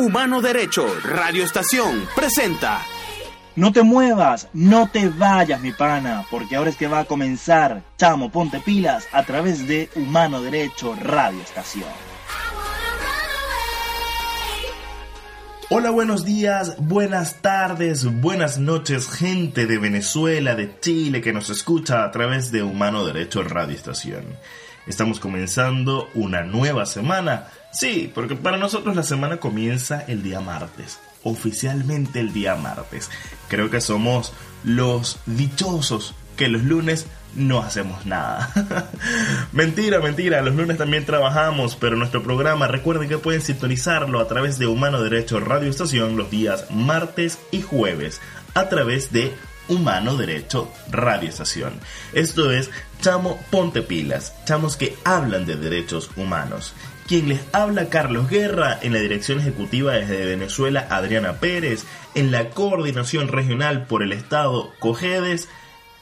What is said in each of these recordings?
Humano Derecho Radio Estación presenta. No te muevas, no te vayas, mi pana, porque ahora es que va a comenzar Chamo Ponte Pilas a través de Humano Derecho Radio Estación. Hola, buenos días, buenas tardes, buenas noches, gente de Venezuela, de Chile que nos escucha a través de Humano Derecho Radio Estación. Estamos comenzando una nueva semana. Sí, porque para nosotros la semana comienza el día martes. Oficialmente el día martes. Creo que somos los dichosos que los lunes no hacemos nada. mentira, mentira, los lunes también trabajamos, pero nuestro programa recuerden que pueden sintonizarlo a través de Humano Derecho Radio Estación los días martes y jueves a través de Humano Derecho Radio Estación. Esto es Chamo Ponte Pilas, chamos que hablan de derechos humanos. Quien les habla Carlos Guerra en la dirección ejecutiva desde Venezuela Adriana Pérez, en la coordinación regional por el Estado Cojedes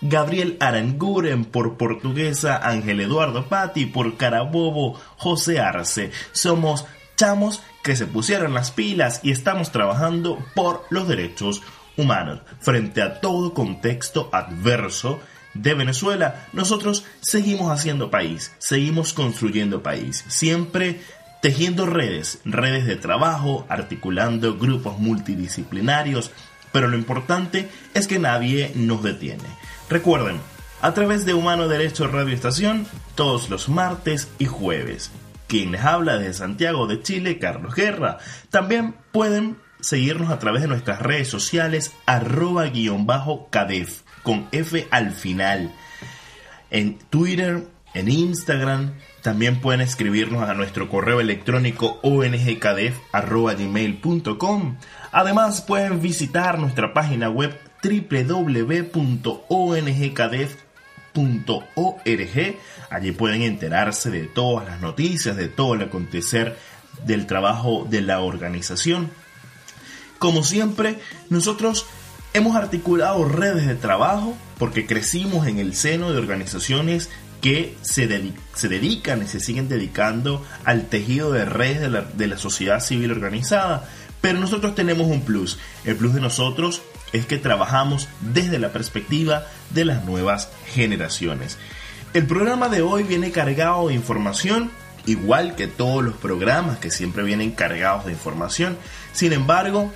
Gabriel Aranguren por Portuguesa, Ángel Eduardo Patti por Carabobo, José Arce. Somos chamos que se pusieron las pilas y estamos trabajando por los derechos humanos. Frente a todo contexto adverso de Venezuela, nosotros seguimos haciendo país, seguimos construyendo país, siempre tejiendo redes, redes de trabajo, articulando grupos multidisciplinarios, pero lo importante es que nadie nos detiene. Recuerden, a través de Humano Derecho Radio Estación, todos los martes y jueves. Quien les habla desde Santiago de Chile, Carlos Guerra. También pueden seguirnos a través de nuestras redes sociales, arroba guion bajo cadef, con F al final. En Twitter, en Instagram, también pueden escribirnos a nuestro correo electrónico ongcadef.gmail.com. Además, pueden visitar nuestra página web www.ongcadef.org. Allí pueden enterarse de todas las noticias, de todo el acontecer del trabajo de la organización. Como siempre, nosotros hemos articulado redes de trabajo porque crecimos en el seno de organizaciones que se, dedican y se siguen dedicando al tejido de redes de la, de la sociedad civil organizada. Pero nosotros tenemos un plus. El plus de nosotros es que trabajamos desde la perspectiva de las nuevas generaciones. El programa de hoy viene cargado de información, igual que todos los programas que siempre vienen cargados de información. Sin embargo,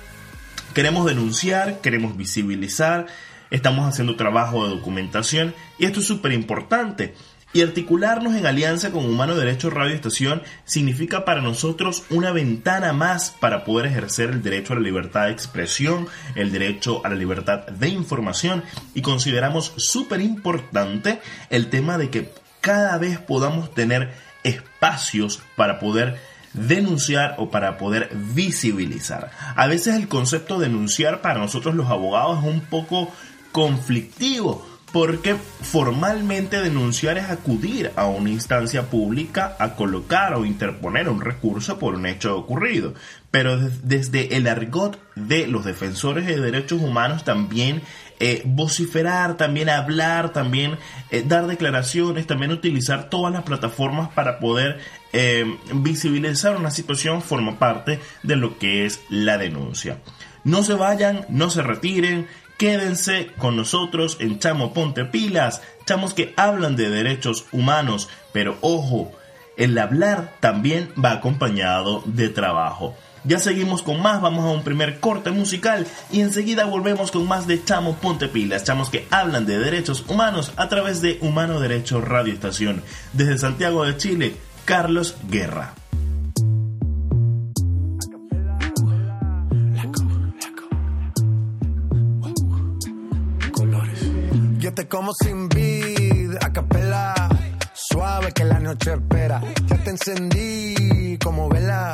queremos denunciar, queremos visibilizar, estamos haciendo trabajo de documentación y esto es súper importante y articularnos en alianza con Humano Derecho Radio Estación significa para nosotros una ventana más para poder ejercer el derecho a la libertad de expresión, el derecho a la libertad de información. Y consideramos súper importante el tema de que cada vez podamos tener espacios para poder denunciar o para poder visibilizar. A veces el concepto de denunciar para nosotros los abogados es un poco conflictivo porque formalmente denunciar es acudir a una instancia pública a colocar o interponer un recurso por un hecho ocurrido. Pero desde el argot de los defensores de derechos humanos también eh, vociferar, también hablar, también eh, dar declaraciones, también utilizar todas las plataformas para poder eh, visibilizar una situación forma parte de lo que es la denuncia. No se vayan, no se retiren, Quédense con nosotros en Chamo Ponte Pilas, chamos que hablan de derechos humanos, pero ojo, el hablar también va acompañado de trabajo. Ya seguimos con más, vamos a un primer corte musical y enseguida volvemos con más de Chamo Ponte Pilas, chamos que hablan de derechos humanos a través de Humano Derecho Radio Estación. Desde Santiago de Chile, Carlos Guerra. te como sin vid, a. Suave que la noche espera. Ya te encendí como vela.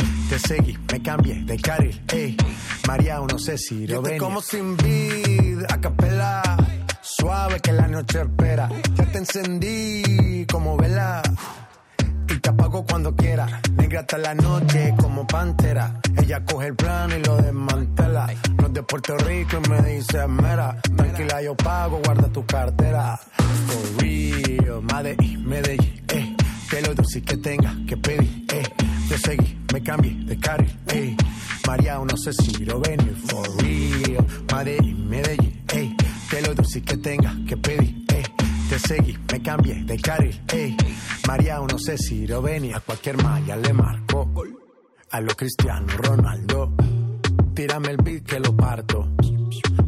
Te seguí, me cambié de carril, ey. María, no sé si lo ven. como sin vid, a capela. Suave que la noche espera. Ya te encendí como vela. Y te apago cuando quiera. Negra hasta la noche como pantera. Ella coge el plano y lo desmantela. No es de Puerto Rico y me dice mera. Tranquila, yo pago, guarda tu cartera. For real, Medellín, Medellín, eh. Que lo dulce que tenga que pedir, eh. Te seguí, me cambié de carril, eh. María, no sé si lo ven, for real. Medellín, Medellín, eh. Que lo dulce que tenga que pedir, eh. Te seguí, me cambié de carril, eh. María, no sé si lo ven, a cualquier malla le marco. A lo Cristiano Ronaldo, tírame el beat que lo parto.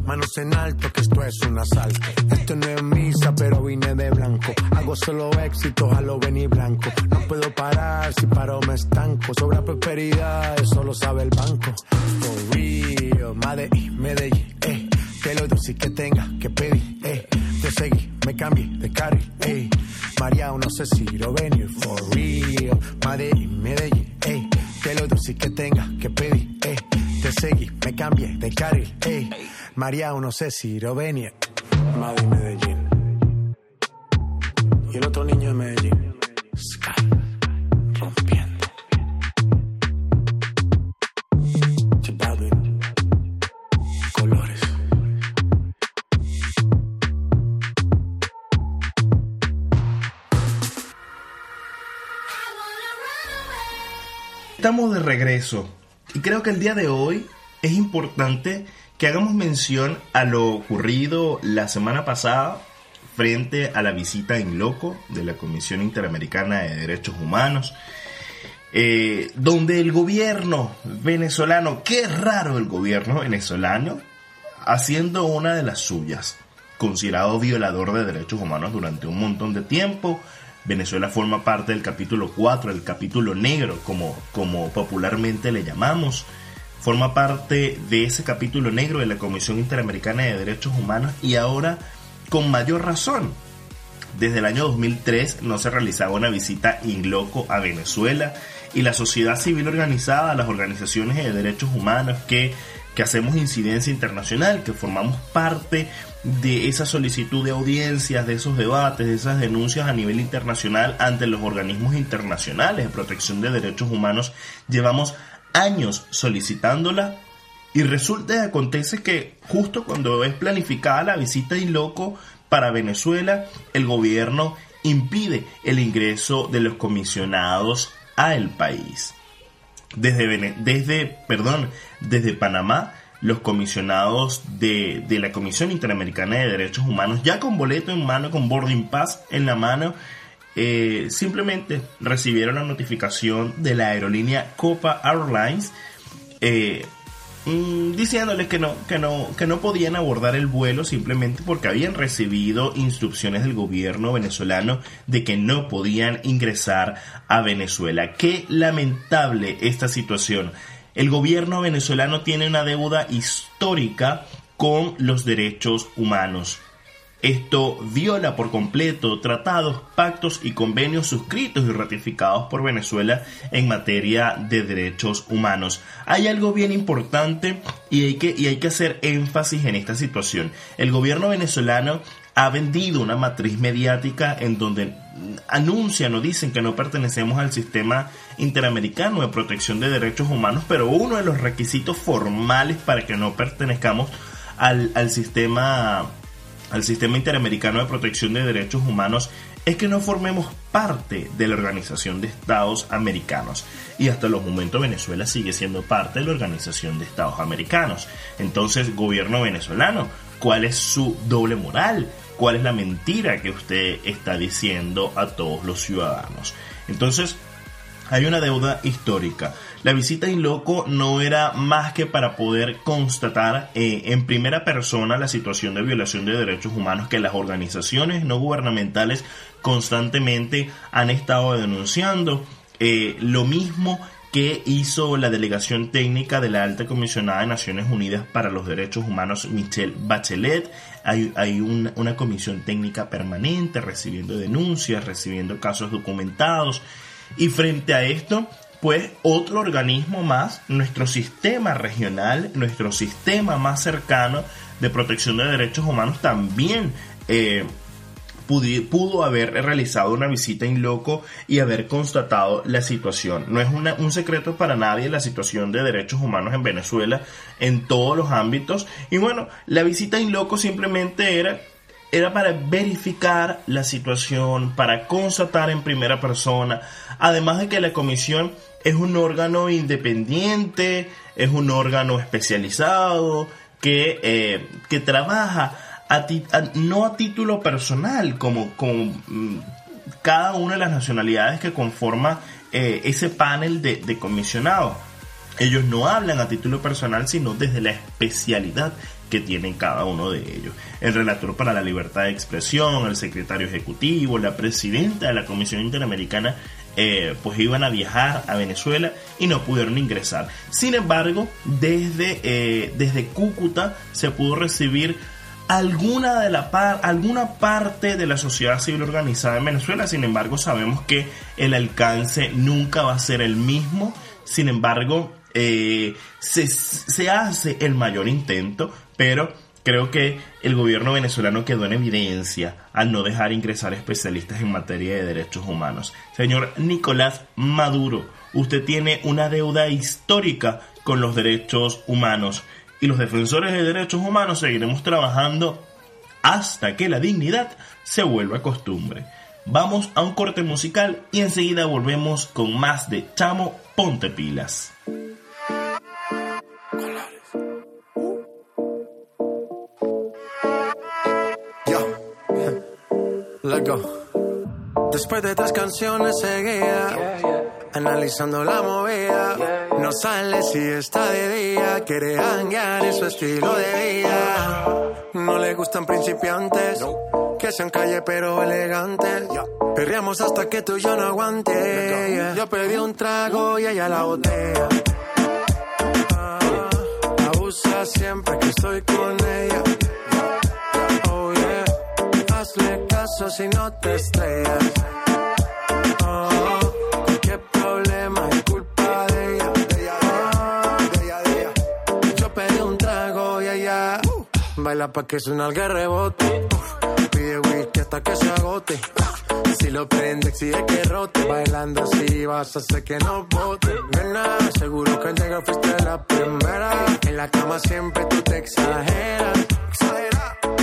Manos en alto, que esto es un asalto. Esto no es misa, pero vine de blanco. Hago solo éxito, a lo venir blanco. No puedo parar, si paro me estanco. Sobra prosperidad, eso lo sabe el banco. For real, Medellín, Medellín, eh. Que lo dulce que tenga que pedir, eh. Te seguí, me cambié de carril, eh. María, no sé si lo venir, for real. Medellín, Medellín, eh. Que lo dulce que tenga que pedir, eh. Te seguí, me cambié de carril, eh. María, no sé si lo venía. Madrid, Medellín. Y el otro niño de Medellín. Sky. Rompiendo. Balvin. Colores. Estamos de regreso y creo que el día de hoy es importante que hagamos mención a lo ocurrido la semana pasada frente a la visita en loco de la Comisión Interamericana de Derechos Humanos, eh, donde el gobierno venezolano, qué raro el gobierno venezolano, haciendo una de las suyas, considerado violador de derechos humanos durante un montón de tiempo, Venezuela forma parte del capítulo 4, el capítulo negro, como, como popularmente le llamamos. Forma parte de ese capítulo negro de la Comisión Interamericana de Derechos Humanos y ahora con mayor razón. Desde el año 2003 no se realizaba una visita in loco a Venezuela y la sociedad civil organizada, las organizaciones de derechos humanos que, que hacemos incidencia internacional, que formamos parte de esa solicitud de audiencias, de esos debates, de esas denuncias a nivel internacional ante los organismos internacionales de protección de derechos humanos, llevamos años solicitándola y resulta y acontece que justo cuando es planificada la visita de loco para Venezuela, el gobierno impide el ingreso de los comisionados a el país. Desde, desde, perdón, desde Panamá los comisionados de, de, la Comisión Interamericana de Derechos Humanos, ya con boleto en mano, con boarding pass en la mano, eh, simplemente recibieron la notificación de la aerolínea Copa Airlines eh, mm, diciéndoles que no, que, no, que no podían abordar el vuelo simplemente porque habían recibido instrucciones del gobierno venezolano de que no podían ingresar a Venezuela. Qué lamentable esta situación el gobierno venezolano tiene una deuda histórica con los derechos humanos. Esto viola por completo tratados, pactos y convenios suscritos y ratificados por Venezuela en materia de derechos humanos. Hay algo bien importante y hay que, y hay que hacer énfasis en esta situación. El gobierno venezolano ha vendido una matriz mediática en donde anuncian o dicen que no pertenecemos al sistema interamericano de protección de derechos humanos, pero uno de los requisitos formales para que no pertenezcamos al, al sistema al sistema interamericano de protección de derechos humanos es que no formemos parte de la Organización de Estados Americanos. Y hasta los momentos Venezuela sigue siendo parte de la Organización de Estados Americanos. Entonces, gobierno venezolano, ¿cuál es su doble moral? cuál es la mentira que usted está diciendo a todos los ciudadanos. Entonces, hay una deuda histórica. La visita in loco no era más que para poder constatar eh, en primera persona la situación de violación de derechos humanos que las organizaciones no gubernamentales constantemente han estado denunciando. Eh, lo mismo que hizo la delegación técnica de la alta comisionada de Naciones Unidas para los Derechos Humanos, Michelle Bachelet. Hay, una comisión técnica permanente recibiendo denuncias, recibiendo casos documentados. Y frente a esto, pues otro organismo más, nuestro sistema regional, nuestro sistema más cercano de protección de derechos humanos también eh, pudo haber realizado una visita in loco y haber constatado la situación. No es un secreto para nadie la situación de derechos humanos en Venezuela en todos los ámbitos. Y bueno, la visita in loco simplemente era era para verificar la situación, para constatar en primera persona, además de que la comisión es un órgano independiente, es un órgano especializado, que, eh, que trabaja no a título personal, como, mm, cada una de las nacionalidades que conforma eh, ese panel de, de comisionados. Ellos no hablan a título personal, sino desde la especialidad que tienen cada uno de ellos. El relator para la libertad de expresión, el secretario ejecutivo, la presidenta de la Comisión Interamericana, eh, pues iban a viajar a Venezuela y no pudieron ingresar. Sin embargo, desde, eh, desde Cúcuta se pudo recibir alguna, de la par, alguna parte de la sociedad civil organizada en Venezuela. Sin embargo, sabemos que el alcance nunca va a ser el mismo. Sin embargo, eh, se, se hace el mayor intento, pero creo que el gobierno venezolano quedó en evidencia al no dejar ingresar especialistas en materia de derechos humanos. Señor Nicolás Maduro, usted tiene una deuda histórica con los derechos humanos y los defensores de derechos humanos seguiremos trabajando hasta que la dignidad se vuelva costumbre. Vamos a un corte musical y enseguida volvemos con más de Chamo Ponte Pilas. Después de tres canciones seguía, analizando la movida. No sale si está de día, quiere hanguear en su estilo de vida. No le gustan principiantes, que sean calle pero elegantes. Perreamos hasta que tú y yo no aguante. Yo pedí un trago y ella la botella. Ah, abusa siempre que estoy con ella hazle caso si no te estrellas. Oh, qué problema es culpa de ella. De ella, de ella, de ella, Yo pedí un trago y ella uh, baila pa' que suena el rebote. Pide whisky hasta que se agote. Si lo prende, exige que rote. Bailando así vas a hacer que no bote. Nena, seguro que al llegar fuiste la primera. En la cama siempre tú te exageras.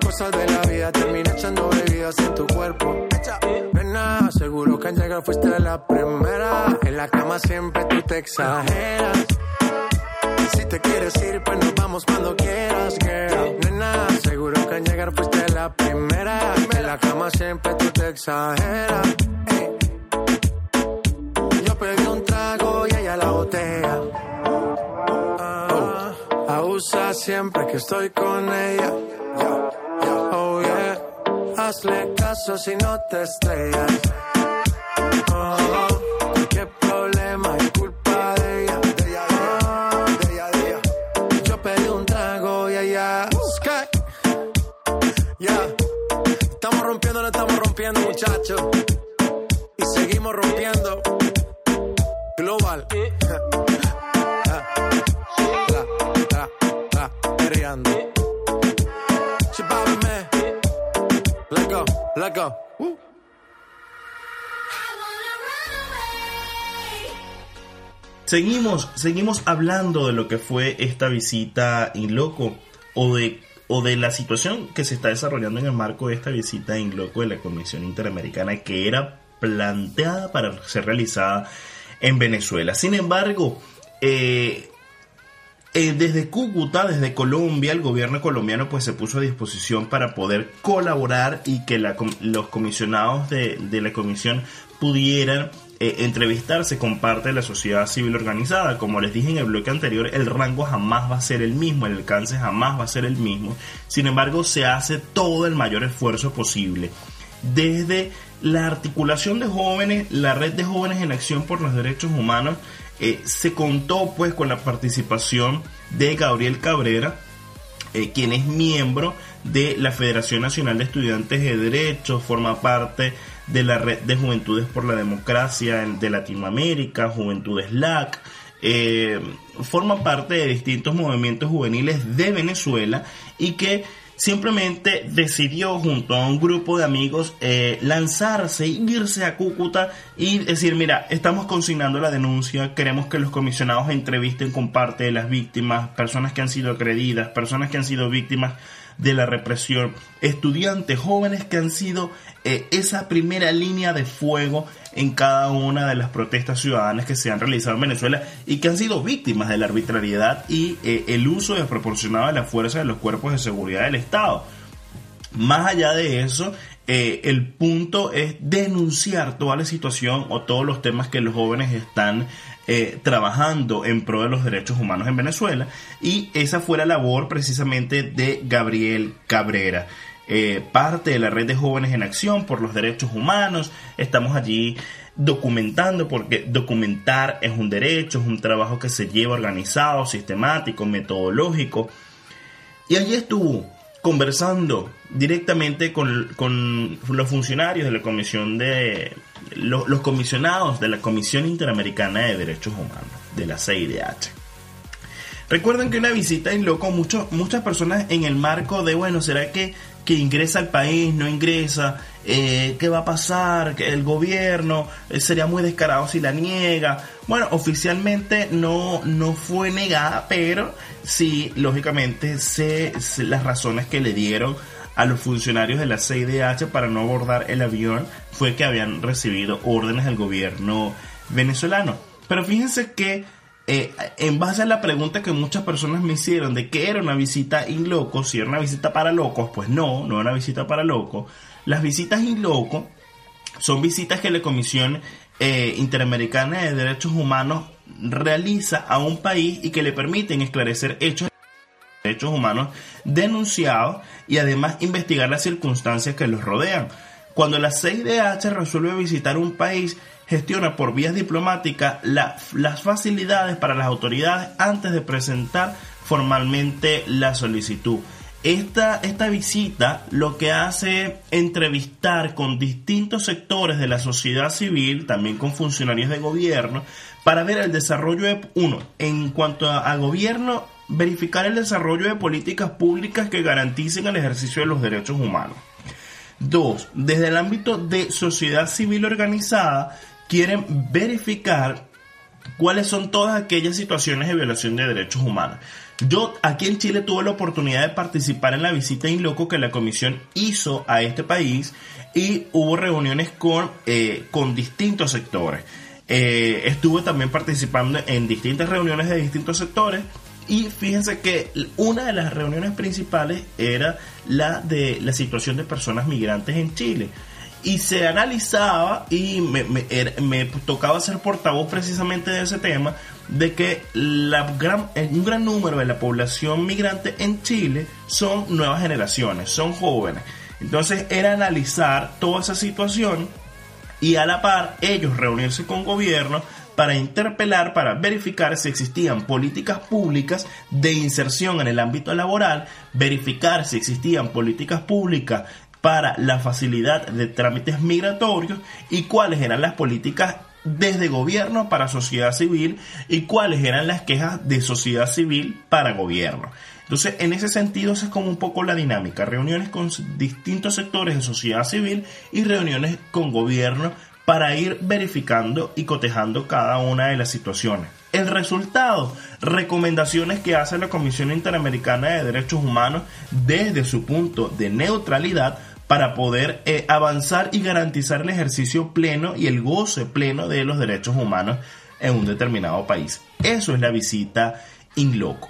Cosas de la vida terminé echando bebidas en tu cuerpo. Nena, seguro que al llegar fuiste la primera. En la cama siempre tú te exageras. Si te quieres ir, pues nos vamos cuando quieras, girl. Nena, seguro que al llegar fuiste la primera. En la cama siempre tú te exageras. Yo pedí un trago y ella la botella Abusa siempre que estoy con ella. Hazle caso si no te estrellas. Oh, qué problema es culpa de ella. De ella, de ella, de ella, Yo pedí un trago y ella. Sky. Ya. Estamos rompiendo, no estamos rompiendo, muchachos. Y seguimos rompiendo. Global. Uh. Seguimos, seguimos hablando de lo que fue esta visita en loco o de, o de la situación que se está desarrollando en el marco de esta visita en loco de la Comisión Interamericana que era planteada para ser realizada en Venezuela. Sin embargo, eh, eh, desde Cúcuta, desde Colombia, el gobierno colombiano pues se puso a disposición para poder colaborar y que los comisionados de, la comisión pudieran eh, entrevistarse con parte de la sociedad civil organizada. Como les dije en el bloque anterior, el rango jamás va a ser el mismo, el alcance jamás va a ser el mismo. Sin embargo, se hace todo el mayor esfuerzo posible. Desde la articulación de jóvenes, la red de jóvenes en acción por los derechos humanos, eh, se contó pues con la participación de Gabriel Cabrera, eh, quien es miembro de la Federación Nacional de Estudiantes de Derecho, forma parte de la Red de Juventudes por la Democracia de Latinoamérica, Juventudes LAC, eh, forma parte de distintos movimientos juveniles de Venezuela y que simplemente decidió junto a un grupo de amigos eh, lanzarse, irse a Cúcuta y decir, mira, estamos consignando la denuncia, queremos que los comisionados entrevisten con parte de las víctimas, personas que han sido agredidas, personas que han sido víctimas de la represión, estudiantes jóvenes que han sido eh, esa primera línea de fuego en cada una de las protestas ciudadanas que se han realizado en Venezuela y que han sido víctimas de la arbitrariedad y eh, el uso desproporcionado de la fuerza de los cuerpos de seguridad del Estado. Más allá de eso, eh, el punto es denunciar toda la situación o todos los temas que los jóvenes están eh, trabajando en pro de los derechos humanos en Venezuela y esa fue la labor precisamente de Gabriel Cabrera. Eh, parte de la red de jóvenes en acción por los derechos humanos. Estamos allí documentando porque documentar es un derecho, es un trabajo que se lleva organizado, sistemático, metodológico. Y allí estuvo conversando directamente con, los funcionarios de la comisión de los, comisionados de la Comisión Interamericana de Derechos Humanos, de la CIDH. Recuerden que una visita en loco, muchas personas en el marco de, bueno, ¿será que que ingresa al país, no ingresa, eh, qué va a pasar, el gobierno eh, sería muy descarado si la niega. Bueno, oficialmente no, no fue negada, pero sí, lógicamente, sé, las razones que le dieron a los funcionarios de la CIDH para no abordar el avión fue que habían recibido órdenes del gobierno venezolano. Pero fíjense que eh, en base a la pregunta que muchas personas me hicieron de que era una visita in loco, si era una visita para locos, pues no, no era una visita para locos. Las visitas in loco son visitas que la Comisión eh, Interamericana de Derechos Humanos realiza a un país y que le permiten esclarecer hechos derechos humanos denunciados y además investigar las circunstancias que los rodean. Cuando la CIDH resuelve visitar un país, gestiona por vías diplomáticas las facilidades para las autoridades antes de presentar formalmente la solicitud. Esta, esta, visita lo que hace es entrevistar con distintos sectores de la sociedad civil, también con funcionarios de gobierno, para ver el desarrollo de, uno, en cuanto a, a gobierno, verificar el desarrollo de políticas públicas que garanticen el ejercicio de los derechos humanos. Dos, desde el ámbito de sociedad civil organizada, quieren verificar cuáles son todas aquellas situaciones de violación de derechos humanos. Yo aquí en Chile tuve la oportunidad de participar en la visita in loco que la comisión hizo a este país y hubo reuniones con, eh, con distintos sectores. Eh, estuve también participando en distintas reuniones de distintos sectores y fíjense que una de las reuniones principales era la de la situación de personas migrantes en Chile y se analizaba y me, tocaba ser portavoz precisamente de ese tema, de que la gran, un gran número de la población migrante en Chile son nuevas generaciones, son jóvenes. Entonces era analizar toda esa situación y a la par ellos reunirse con gobierno para interpelar, para verificar si existían políticas públicas de inserción en el ámbito laboral, verificar si existían políticas públicas para la facilidad de trámites migratorios y cuáles eran las políticas desde gobierno para sociedad civil y cuáles eran las quejas de sociedad civil para gobierno. Entonces, en ese sentido, esa es como un poco la dinámica, reuniones con distintos sectores de sociedad civil y reuniones con gobierno para ir verificando y cotejando cada una de las situaciones. El resultado, recomendaciones que hace la Comisión Interamericana de Derechos Humanos desde su punto de neutralidad para poder eh, avanzar y garantizar el ejercicio pleno y el goce pleno de los derechos humanos en un determinado país. Eso es la visita in loco.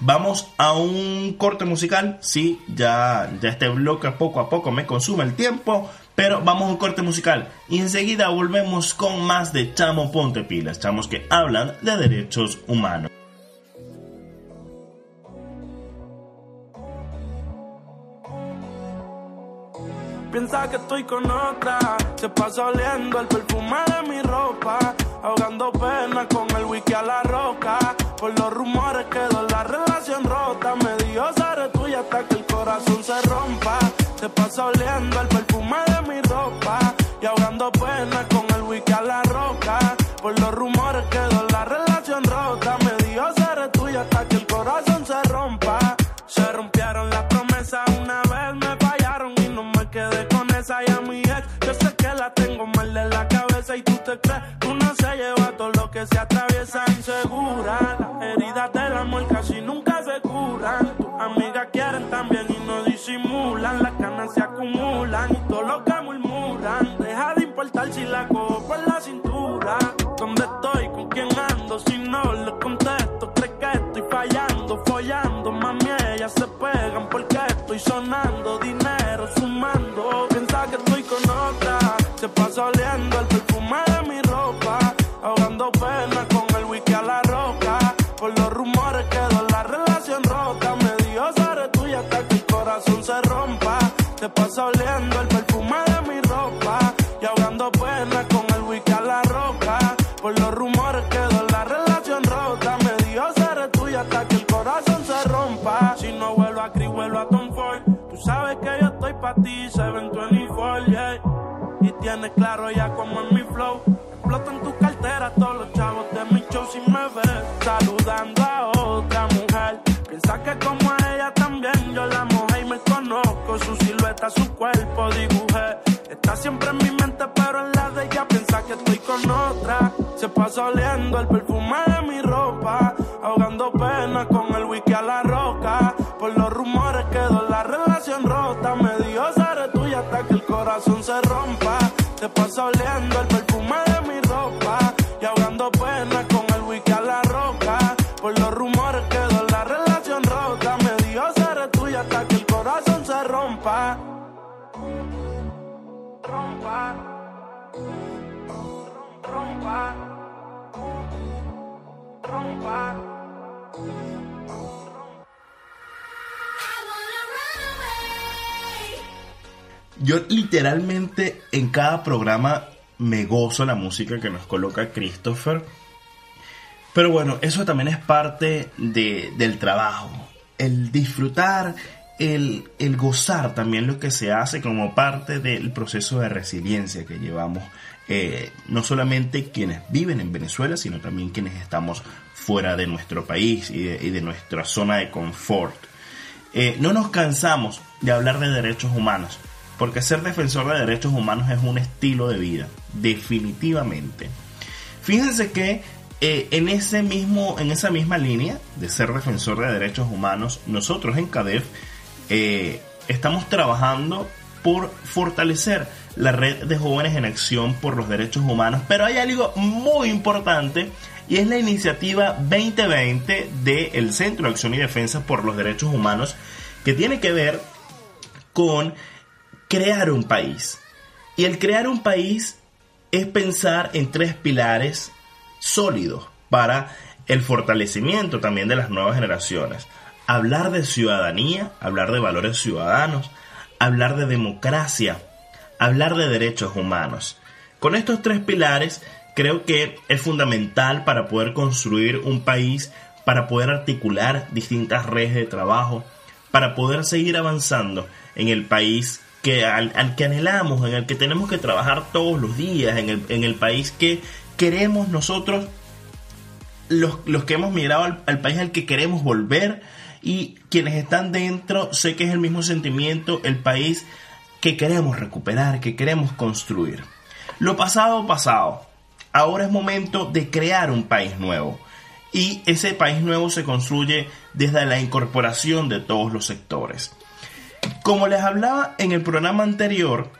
Vamos a un corte musical. Sí, ya, ya este bloque poco a poco me consume el tiempo. Pero vamos a un corte musical y enseguida volvemos con más de Chamo Ponte Pilas, chamos que hablan de derechos humanos. Piensa que estoy con otra, se pasa oliendo el perfume de mi ropa, ahogando pena con el wiki a la roca. Por los rumores quedó la relación rota, me dio seré tuya hasta que el corazón se rompa. Se pasa oliendo el se atraviesa insegura. Pa' ti, 724, yeah. Y tienes claro ya como es mi flow. Explota en tu cartera todos los chavos de mi show si me ves saludando a otra mujer. Piensa que como a ella también yo la mojé y me conozco. Su silueta, su cuerpo dibujé. Está siempre en mi mente, pero en la de ella piensa que estoy con otra. Se pasa oliendo el perfume rompa. Yo literalmente en cada programa me gozo la música que nos coloca Christopher. Pero bueno, eso también es parte de- del trabajo. El disfrutar, el, gozar también lo que se hace como parte del proceso de resiliencia que llevamos. eh, no solamente quienes viven en Venezuela, sino también quienes estamos fuera de nuestro país y de, y de nuestra zona de confort. Eh, no nos cansamos de hablar de derechos humanos, porque ser defensor de derechos humanos es un estilo de vida, definitivamente. Fíjense que eh, en, ese mismo, en esa misma línea de ser defensor de derechos humanos, nosotros en CADEF eh, estamos trabajando por fortalecer la red de jóvenes en acción por los derechos humanos, pero hay algo muy importante y es la iniciativa 2020 del Centro de Acción y Defensa por los Derechos Humanos que tiene que ver con crear un país. Y el crear un país es pensar en tres pilares sólidos para el fortalecimiento también de las nuevas generaciones. Hablar de ciudadanía, hablar de valores ciudadanos, hablar de democracia, hablar de derechos humanos. Con estos tres pilares creo que es fundamental para poder construir un país, para poder articular distintas redes de trabajo, para poder seguir avanzando en el país que al, al que anhelamos, en el que tenemos que trabajar todos los días, en el, en el país que queremos nosotros, los, los que hemos migrado al, al país al que queremos volver y quienes están dentro, sé que es el mismo sentimiento, el país que queremos recuperar, que queremos construir. Lo pasado, pasado. Ahora es momento de crear un país nuevo. Y ese país nuevo se construye desde la incorporación de todos los sectores. Como les hablaba en el programa anterior,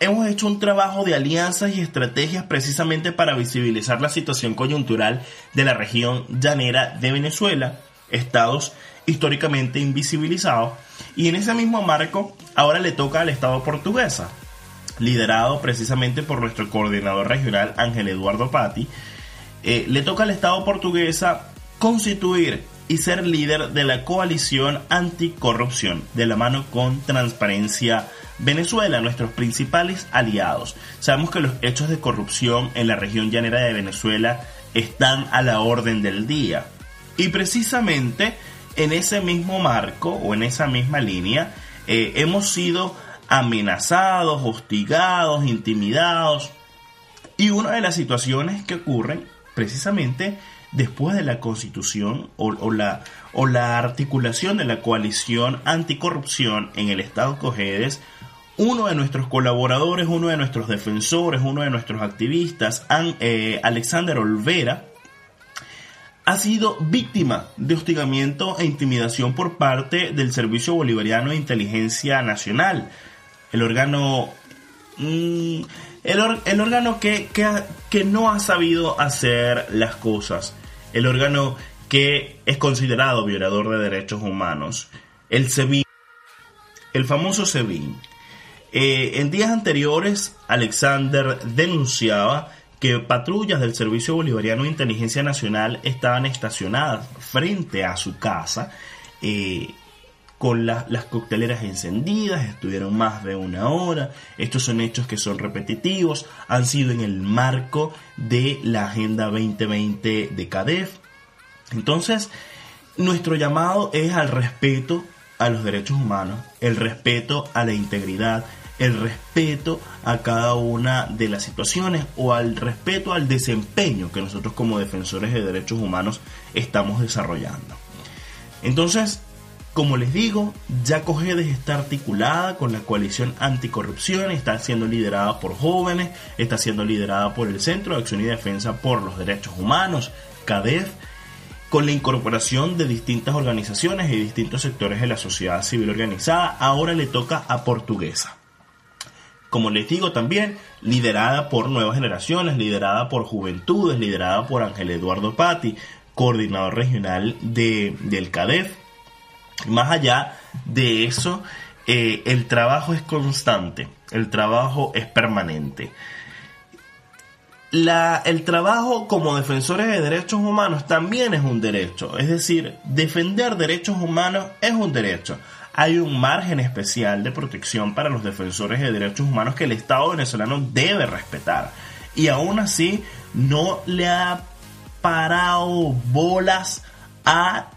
hemos hecho un trabajo de alianzas y estrategias precisamente para visibilizar la situación coyuntural de la región llanera de Venezuela, estados históricamente invisibilizados, y en ese mismo marco ahora le toca al Estado portuguesa, liderado precisamente por nuestro coordinador regional Ángel Eduardo Patti, eh, le toca al Estado portuguesa constituir y ser líder de la coalición anticorrupción, de la mano con Transparencia Venezuela, nuestros principales aliados. Sabemos que los hechos de corrupción en la región llanera de Venezuela están a la orden del día. Y precisamente en ese mismo marco o en esa misma línea eh, hemos sido amenazados, hostigados, intimidados. Y una de las situaciones que ocurren precisamente después de la constitución o, la, o la articulación de la coalición anticorrupción en el Estado Cojedes, uno de nuestros colaboradores, uno de nuestros defensores, uno de nuestros activistas, eh, Alexander Olvera, ha sido víctima de hostigamiento e intimidación por parte del Servicio Bolivariano de Inteligencia Nacional, el órgano, mm, el, órgano que, que, no ha sabido hacer las cosas, el órgano que es considerado violador de derechos humanos, el SEBIN, el famoso SEBIN. Eh, en días anteriores, Alexander denunciaba que patrullas del Servicio Bolivariano de Inteligencia Nacional estaban estacionadas frente a su casa eh, con las cocteleras encendidas, estuvieron más de una hora. Estos son hechos que son repetitivos, han sido en el marco de la Agenda 2020 de CADEF. Entonces, nuestro llamado es al respeto a los derechos humanos, el respeto a la integridad, el respeto a cada una de las situaciones o al respeto al desempeño que nosotros como defensores de derechos humanos estamos desarrollando. Entonces, como les digo, ya Cogedes está articulada con la coalición anticorrupción, está siendo liderada por jóvenes, está siendo liderada por el Centro de Acción y Defensa por los Derechos Humanos, CADEF, con la incorporación de distintas organizaciones y distintos sectores de la sociedad civil organizada, ahora le toca a Portuguesa como les digo también, liderada por nuevas generaciones, liderada por juventudes, liderada por Ángel Eduardo Patti, coordinador regional de, del CADEF. Más allá de eso, eh, el trabajo es constante, el trabajo es permanente. El trabajo como defensores de derechos humanos también es un derecho, es decir, defender derechos humanos es un derecho hay un margen especial de protección para los defensores de derechos humanos que el Estado venezolano debe respetar. Y aún así no le ha parado bolas a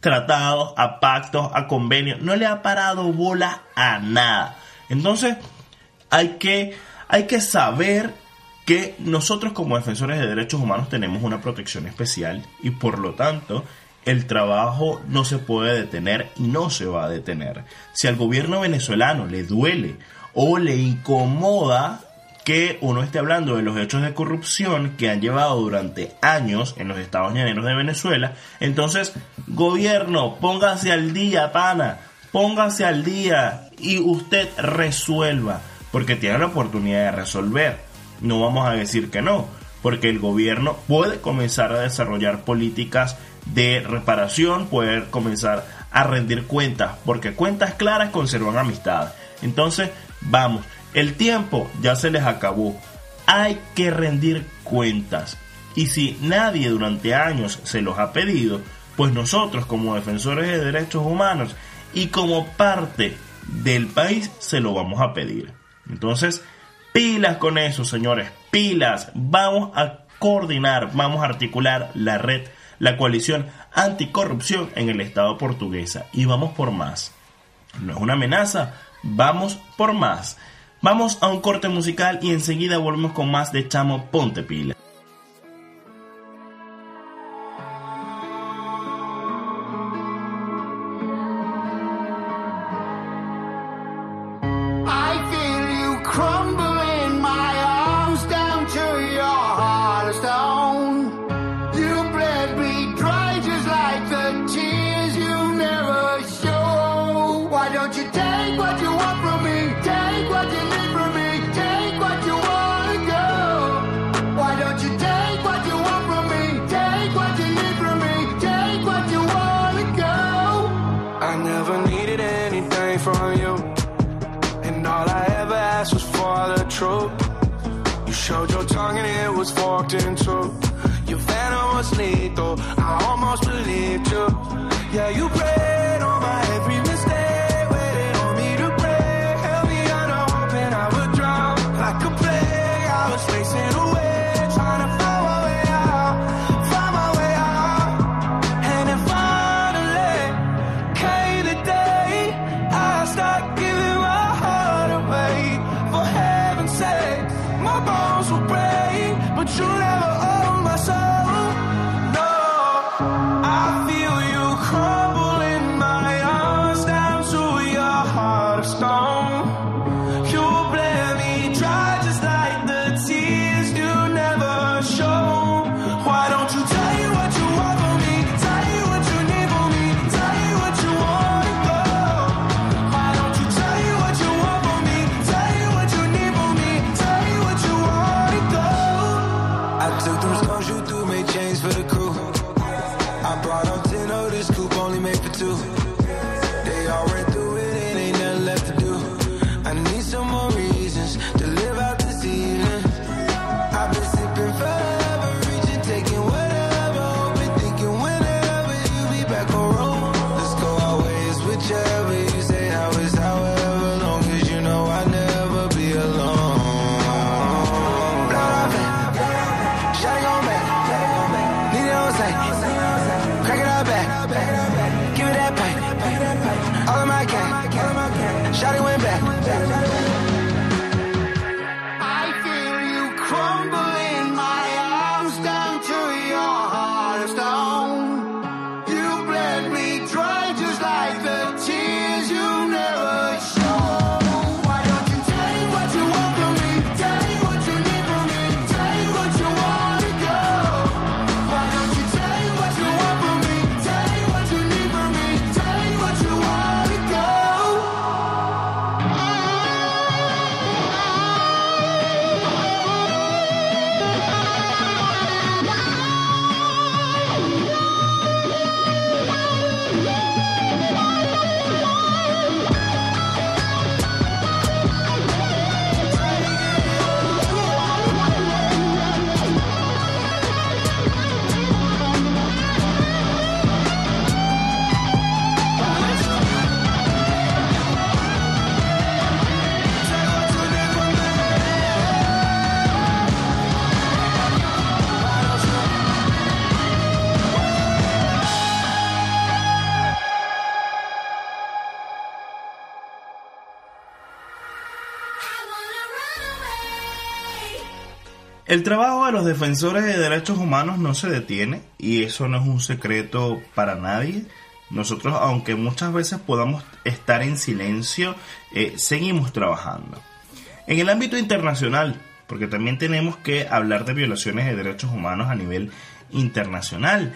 tratados, a pactos, a convenios, no le ha parado bolas a nada. Entonces hay que, hay que saber que nosotros como defensores de derechos humanos tenemos una protección especial y por lo tanto el trabajo no se puede detener y no se va a detener. Si al gobierno venezolano le duele o le incomoda que uno esté hablando de los hechos de corrupción que han llevado durante años en los estados llaneros de Venezuela, entonces, gobierno, póngase al día, pana, póngase al día y usted resuelva, porque tiene la oportunidad de resolver. No vamos a decir que no, porque el gobierno puede comenzar a desarrollar políticas de reparación, poder comenzar a rendir cuentas, porque cuentas claras conservan amistad. Entonces, vamos, el tiempo ya se les acabó. Hay que rendir cuentas. Y si nadie durante años se los ha pedido, pues nosotros como defensores de derechos humanos y como parte del país se lo vamos a pedir. Entonces, pilas con eso, señores, pilas. Vamos a coordinar, vamos a articular la red la coalición anticorrupción en el Estado portuguesa. Y vamos por más. No es una amenaza, vamos por más. Vamos a un corte musical y enseguida volvemos con más de Chamo Ponte Pila. you'll never own my soul. El trabajo de los defensores de derechos humanos no se detiene y eso no es un secreto para nadie. Nosotros, aunque muchas veces podamos estar en silencio, eh, seguimos trabajando. En el ámbito internacional, porque también tenemos que hablar de violaciones de derechos humanos a nivel internacional.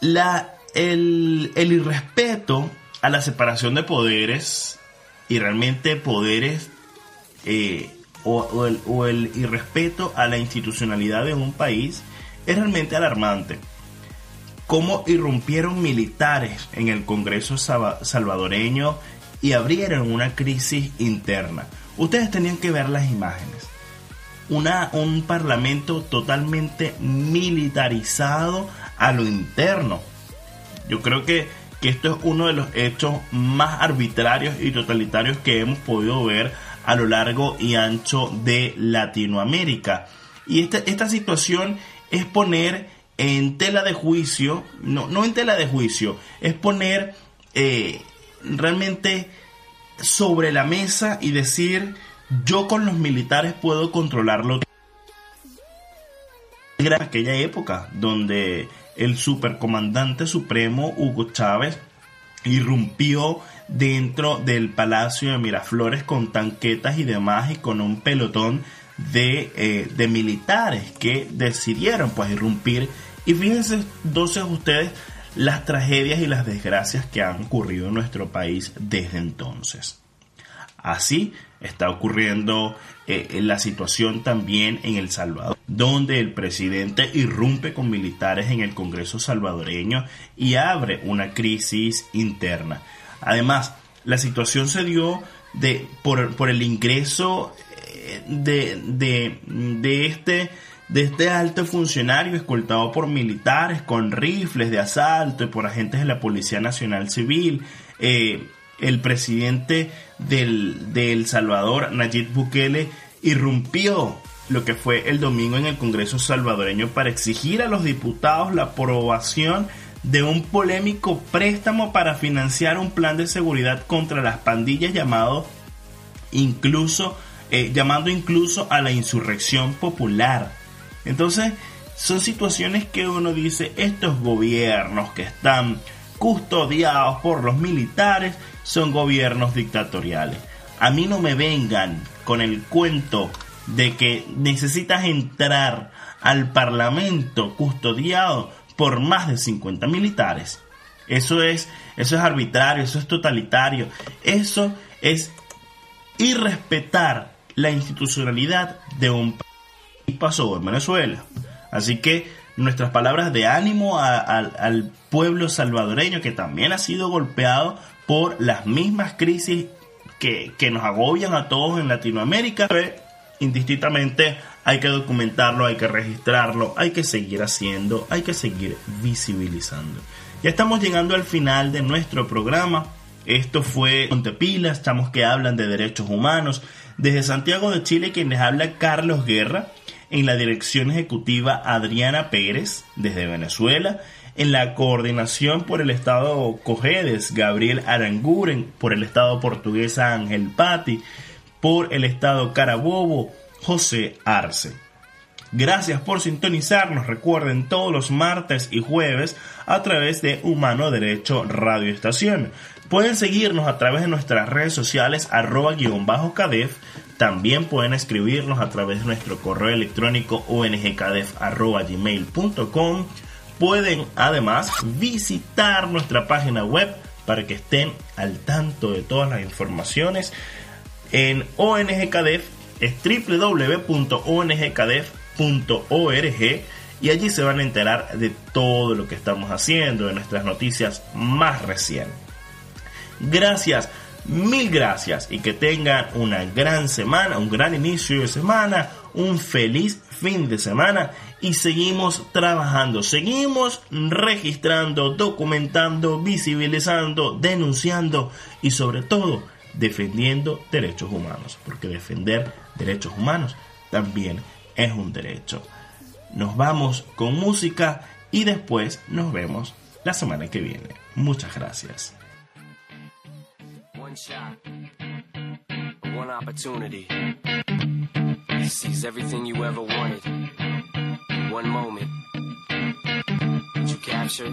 El irrespeto a la separación de poderes y realmente poderes eh, o, el, o el irrespeto a la institucionalidad de un país es realmente alarmante. Cómo irrumpieron militares en el Congreso salvadoreño y abrieron una crisis interna. Ustedes tenían que ver las imágenes. Una, un parlamento totalmente militarizado a lo interno. Yo creo que, que esto es uno de los hechos más arbitrarios y totalitarios que hemos podido ver a lo largo y ancho de Latinoamérica. Y esta, esta situación es poner en tela de juicio, no, no en tela de juicio, es poner eh, realmente sobre la mesa y decir, yo con los militares puedo controlarlo era aquella época donde el supercomandante supremo Hugo Chávez irrumpió dentro del Palacio de Miraflores con tanquetas y demás y con un pelotón de, eh, de militares que decidieron pues irrumpir y fíjense entonces ustedes las tragedias y las desgracias que han ocurrido en nuestro país desde entonces. Así está ocurriendo eh, la situación también en El Salvador, donde el presidente irrumpe con militares en el Congreso salvadoreño y abre una crisis interna. Además, la situación se dio de, por, por el ingreso de, de, de, este de este alto funcionario escoltado por militares con rifles de asalto y por agentes de la Policía Nacional Civil. Eh, el presidente del, de El Salvador, Nayib Bukele, irrumpió lo que fue el domingo en el Congreso salvadoreño para exigir a los diputados la aprobación de un polémico préstamo para financiar un plan de seguridad contra las pandillas llamado incluso eh, llamando incluso a la insurrección popular. Entonces, son situaciones que uno dice, estos gobiernos que están custodiados por los militares son gobiernos dictatoriales. A mí no me vengan con el cuento de que necesitas entrar al Parlamento custodiado por más de 50 militares. Eso es, eso es arbitrario, eso es totalitario, eso es irrespetar la institucionalidad de un país pasó en Venezuela. Así que nuestras palabras de ánimo al pueblo salvadoreño que también ha sido golpeado por las mismas crisis que, que nos agobian a todos en Latinoamérica. Indistintamente hay que documentarlo, hay que registrarlo, hay que seguir haciendo, hay que seguir visibilizando. Ya estamos llegando al final de nuestro programa. Esto fue Montepilas, estamos que hablan de derechos humanos. Desde Santiago de Chile, quien les habla Carlos Guerra. En la dirección ejecutiva Adriana Pérez, desde Venezuela. En la coordinación por el Estado Cojedes, Gabriel Aranguren. Por el Estado portuguesa Ángel Patti. Por el Estado Carabobo, José Arce. Gracias por sintonizarnos. Recuerden todos los martes y jueves a través de Humano Derecho Radio Estación. Pueden seguirnos a través de nuestras redes sociales arroba guion bajo cadef. También pueden escribirnos a través de nuestro correo electrónico ongcadef.gmail.com. Pueden además visitar nuestra página web para que estén al tanto de todas las informaciones en ONGCADEF es www.ongcadef.org y allí se van a enterar de todo lo que estamos haciendo, de nuestras noticias más recientes. Gracias, mil gracias y que tengan una gran semana, un gran inicio de semana, un feliz fin de semana y seguimos trabajando, seguimos registrando, documentando, visibilizando, denunciando y sobre todo defendiendo derechos humanos, porque defender derechos humanos también es un derecho. Nos vamos con música y después nos vemos la semana que viene. Muchas gracias. one shot, one opportunity. Everything you ever wanted. One moment. You capture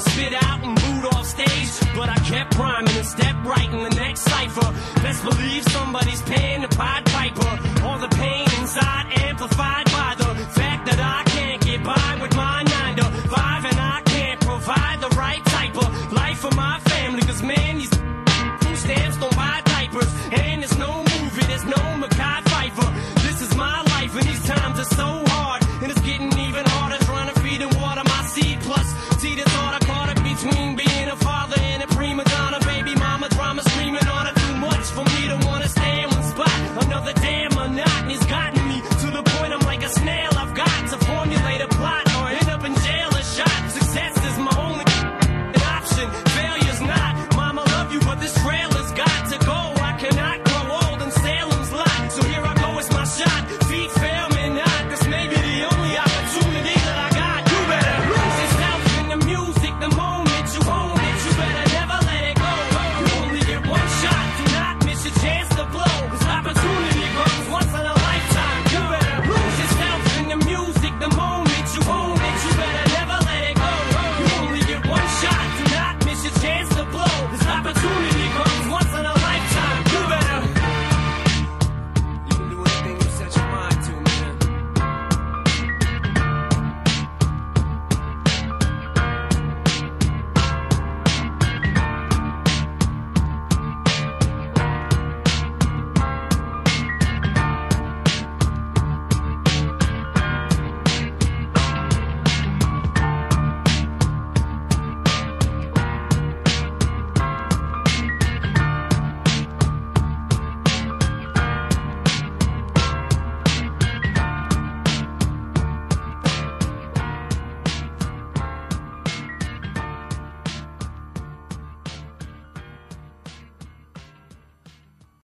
Spit out and booed off stage. But I kept rhyming and stepped right in the next cipher. Best believe somebody's paying